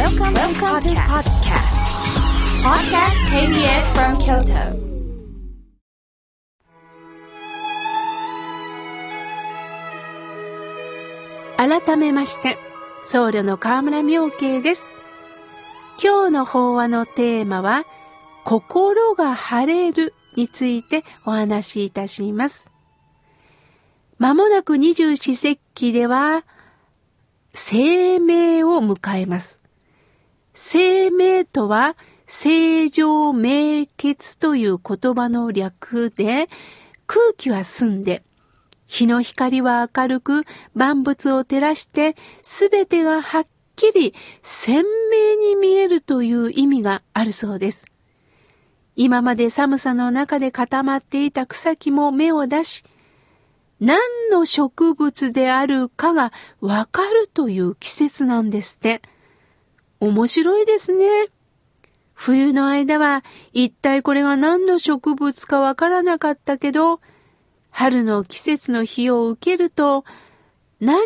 Welcome, Welcome to podcast. Podcast KBS from Kyoto. 改めまして、僧侶の河村明慶です。今日の法話のテーマは、心が晴れるについてお話しいたします。まもなく二十四節気では、生命を迎えます。生命とは、正常明血という言葉の略で、空気は澄んで、日の光は明るく、万物を照らして、すべてがはっきり鮮明に見えるという意味があるそうです。今まで寒さの中で固まっていた草木も芽を出し、何の植物であるかがわかるという季節なんですって。面白いですね。冬の間は一体これが何の植物かわからなかったけど、春の季節の日を受けると、何者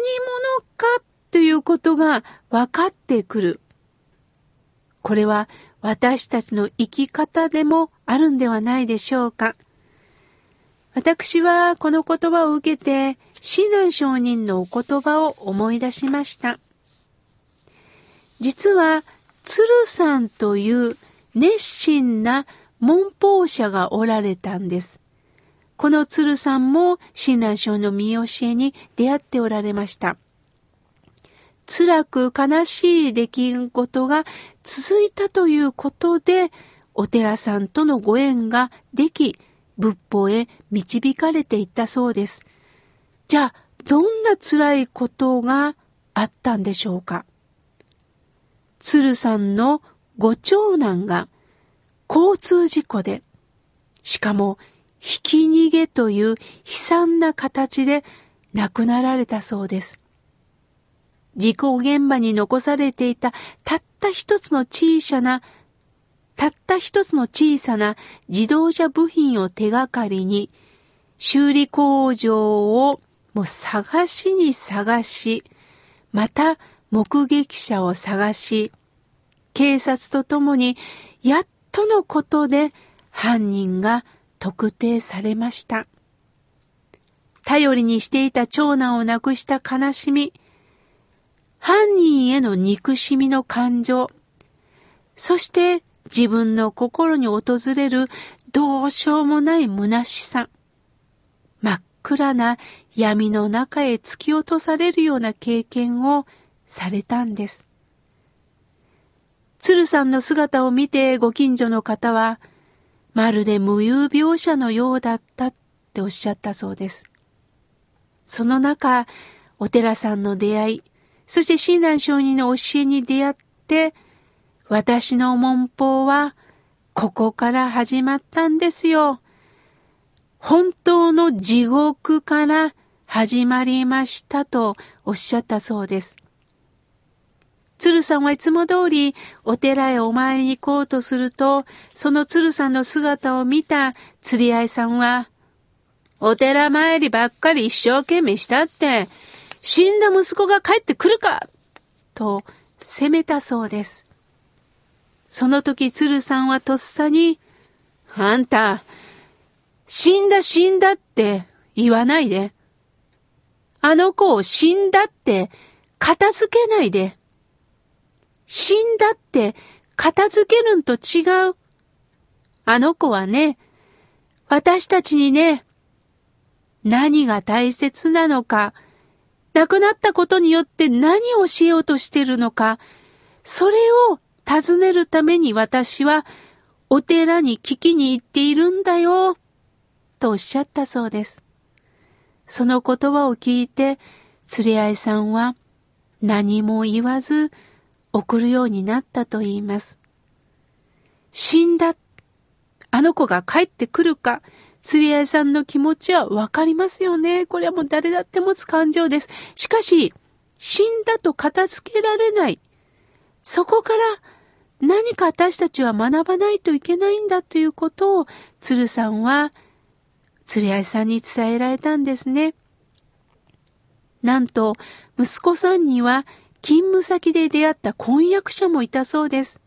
かということが分かってくる。これは私たちの生き方でもあるんではないでしょうか。私はこの言葉を受けて、親鸞上人のお言葉を思い出しました。実は、鶴さんという熱心な文法者がおられたんです。この鶴さんも親鸞聖の見教えに出会っておられました。辛く悲しい出来事が続いたということで、お寺さんとのご縁ができ、仏法へ導かれていったそうです。じゃあ、どんな辛いことがあったんでしょうか？鶴さんのご長男が交通事故で、しかもひき逃げという悲惨な形で亡くなられたそうです。事故現場に残されていたたった一つの小さな、たった一つの小さな自動車部品を手がかりに、修理工場をもう探しに探し、また目撃者を探し、警察とともにやっとのことで犯人が特定されました。頼りにしていた長男を亡くした悲しみ、犯人への憎しみの感情、そして自分の心に訪れるどうしようもない虚しさ、真っ暗な闇の中へ突き落とされるような経験をされたんです。鶴さんの姿を見てご近所の方は、まるで無有病者のようだったっておっしゃったそうです。その中、お寺さんの出会い、そして親鸞上人の教えに出会って、私の文法はここから始まったんですよ。本当の地獄から始まりましたとおっしゃったそうです。鶴さんはいつも通りお寺へお参りに行こうとすると、その鶴さんの姿を見た釣り合いさんは、お寺参りばっかり一生懸命したって、死んだ息子が帰ってくるかと責めたそうです。その時鶴さんはとっさに、あんた、死んだ死んだって言わないで。あの子を死んだって片付けないで。死んだって片付けるんと違う。あの子はね、私たちにね、何が大切なのか、亡くなったことによって何をしようとしてるのか、それを尋ねるために私はお寺に聞きに行っているんだよ、とおっしゃったそうです。その言葉を聞いて、連れ合いさんは何も言わず送るようになったと言います。死んだ。あの子が帰ってくるか、釣り合いさんの気持ちはわかりますよね。これはもう誰だって持つ感情です。しかし、死んだと片付けられない。そこから何か私たちは学ばないといけないんだということを、鶴さんは、釣り合いさんに伝えられたんですね。なんと、息子さんには勤務先で出会った婚約者もいたそうです。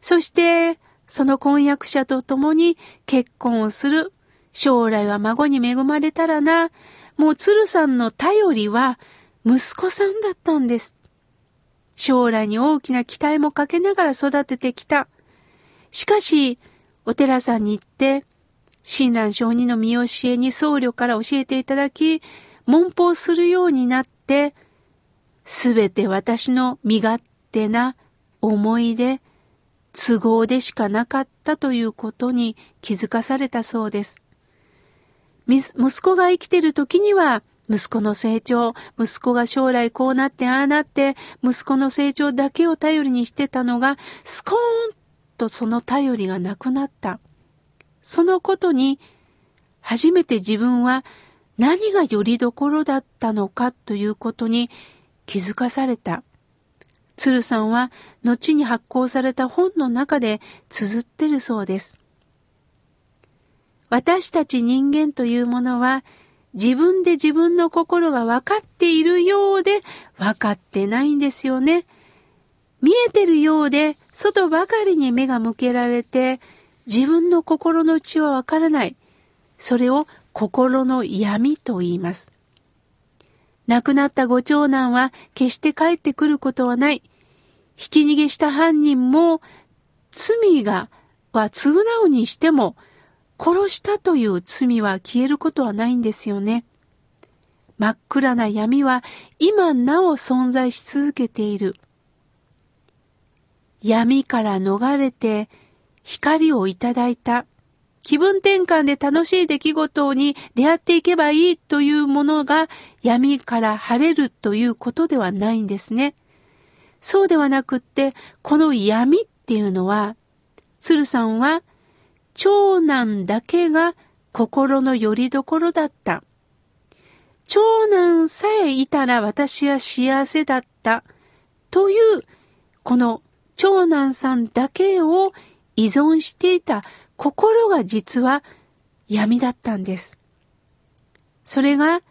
そして、その婚約者と共に結婚をする。将来は孫に恵まれたらな。もう鶴さんの頼りは息子さんだったんです。将来に大きな期待もかけながら育ててきた。しかし、お寺さんに行って、親鸞上人の見教えに僧侶から教えていただき、文法するようになって、すべて私の身勝手な思い出、都合でしかなかったということに気づかされたそうです。息子が生きてる時には、息子の成長、息子が将来こうなってああなって、息子の成長だけを頼りにしてたのが、スコーンとその頼りがなくなった。そのことに、初めて自分は何がよりどころだったのかということに気づかされた。鶴さんは後に発行された本の中で綴ってるそうです。私たち人間というものは自分で自分の心が分かっているようで分かってないんですよね。見えてるようで外ばかりに目が向けられて自分の心の内は分からない。それを心の闇と言います。亡くなったご長男は決して帰ってくることはない。ひき逃げした犯人も罪がは償うにしても殺したという罪は消えることはないんですよね。真っ暗な闇は今なお存在し続けている。闇から逃れて光をいただいた。気分転換で楽しい出来事に出会っていけばいいというものが闇から晴れるということではないんですね。そうではなくって、この闇っていうのは、鶴さんは長男だけが心の拠り所だった。長男さえいたら私は幸せだった。という、この長男さんだけを依存していた心が実は闇だったんです。それが、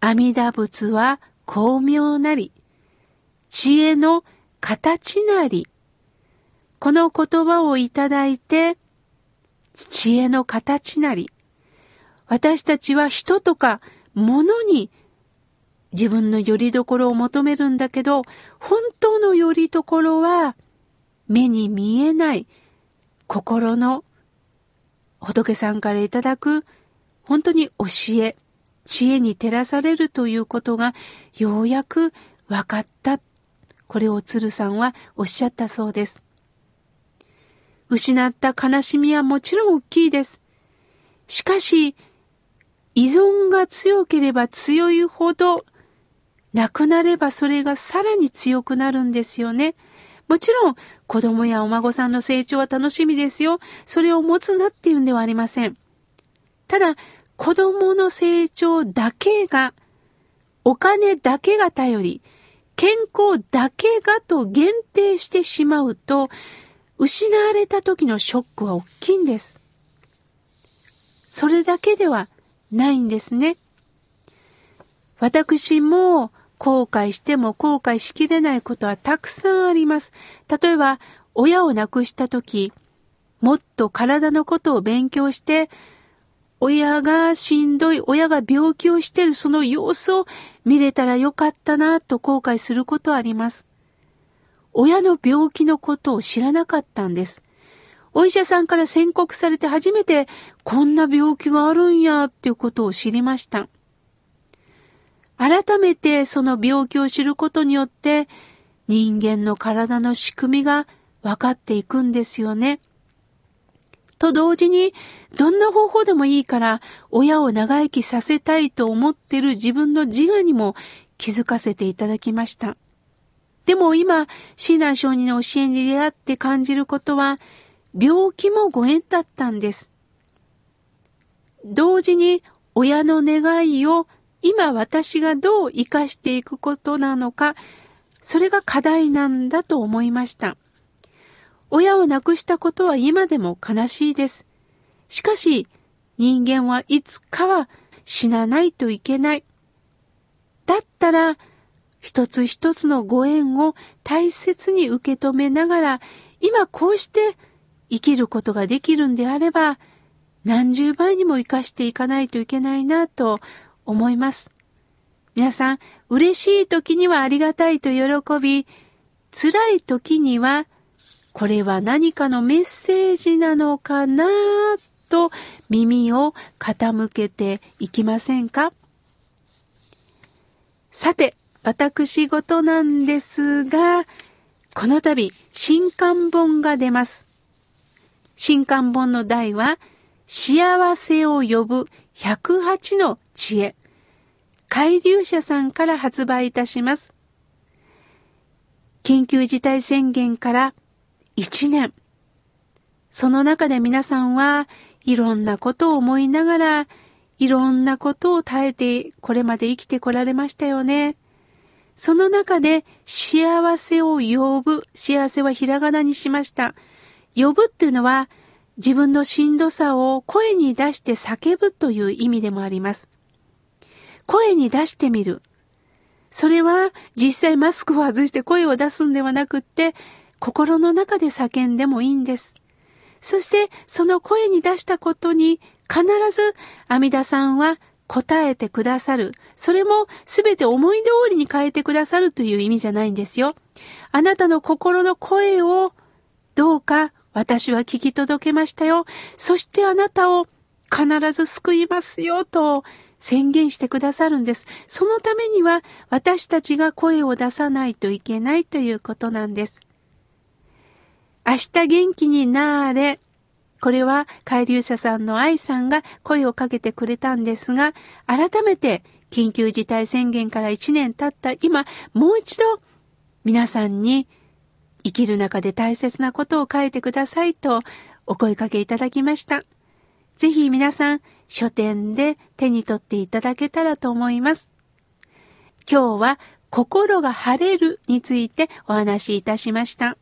阿弥陀仏は巧妙なり、知恵の形なり、この言葉をいただいて、知恵の形なり、私たちは人とか物に自分の拠り所を求めるんだけど、本当の拠り所は目に見えない心の仏さんからいただく本当に教え、知恵に照らされるということがようやく分かった。これを鶴さんはおっしゃったそうです。失った悲しみはもちろん大きいです。しかし、依存が強ければ強いほど、なくなればそれがさらに強くなるんですよね。もちろん、子供やお孫さんの成長は楽しみですよ。それを持つなっていうんではありません。ただ、子供の成長だけが、お金だけが頼り、健康だけがと限定してしまうと、失われた時のショックは大きいんです。それだけではないんですね。私も後悔しても後悔しきれないことはたくさんあります。例えば、親を亡くした時、もっと体のことを勉強して、親がしんどい、親が病気をしているその様子を見れたらよかったなと後悔することあります。親の病気のことを知らなかったんです。お医者さんから宣告されて初めてこんな病気があるんやっていうことを知りました。改めてその病気を知ることによって人間の体の仕組みが分かっていくんですよね。と同時に、どんな方法でもいいから、親を長生きさせたいと思ってる自分の自我にも気づかせていただきました。でも今、親鸞上人の教えに出会って感じることは、病気もご縁だったんです。同時に、親の願いを今私がどう生かしていくことなのか、それが課題なんだと思いました。親を亡くしたことは今でも悲しいです。しかし、人間はいつかは死なないといけない。だったら、一つ一つのご縁を大切に受け止めながら、今こうして生きることができるんであれば、何十倍にも生かしていかないといけないなと思います。皆さん、嬉しい時にはありがたいと喜び、辛い時には、これは何かのメッセージなのかなと耳を傾けていきませんか？さて、私事なんですが、この度、新刊本が出ます。新刊本の題は、幸せを呼ぶ108の知恵。海流社さんから発売いたします。緊急事態宣言から1年。その中で皆さんはいろんなことを思いながら、いろんなことを耐えてこれまで生きてこられましたよね。その中で幸せを呼ぶ、幸せはひらがなにしました。呼ぶっていうのは自分のしんどさを声に出して叫ぶという意味でもあります。声に出してみる。それは実際マスクを外して声を出すんではなくって、心の中で叫んでもいいんです。そしてその声に出したことに必ず阿弥陀さんは答えてくださる。それもすべて思い通りに変えてくださるという意味じゃないんですよ。あなたの心の声をどうか私は聞き届けましたよ。そしてあなたを必ず救いますよと宣言してくださるんです。そのためには私たちが声を出さないといけないということなんです。明日元気になれ。これは海流者さんの愛さんが声をかけてくれたんですが、改めて緊急事態宣言から1年経った今、もう一度皆さんに生きる中で大切なことを書いてくださいとお声かけいただきました。ぜひ皆さん書店で手に取っていただけたらと思います。今日は心が晴れるについてお話しいたしました。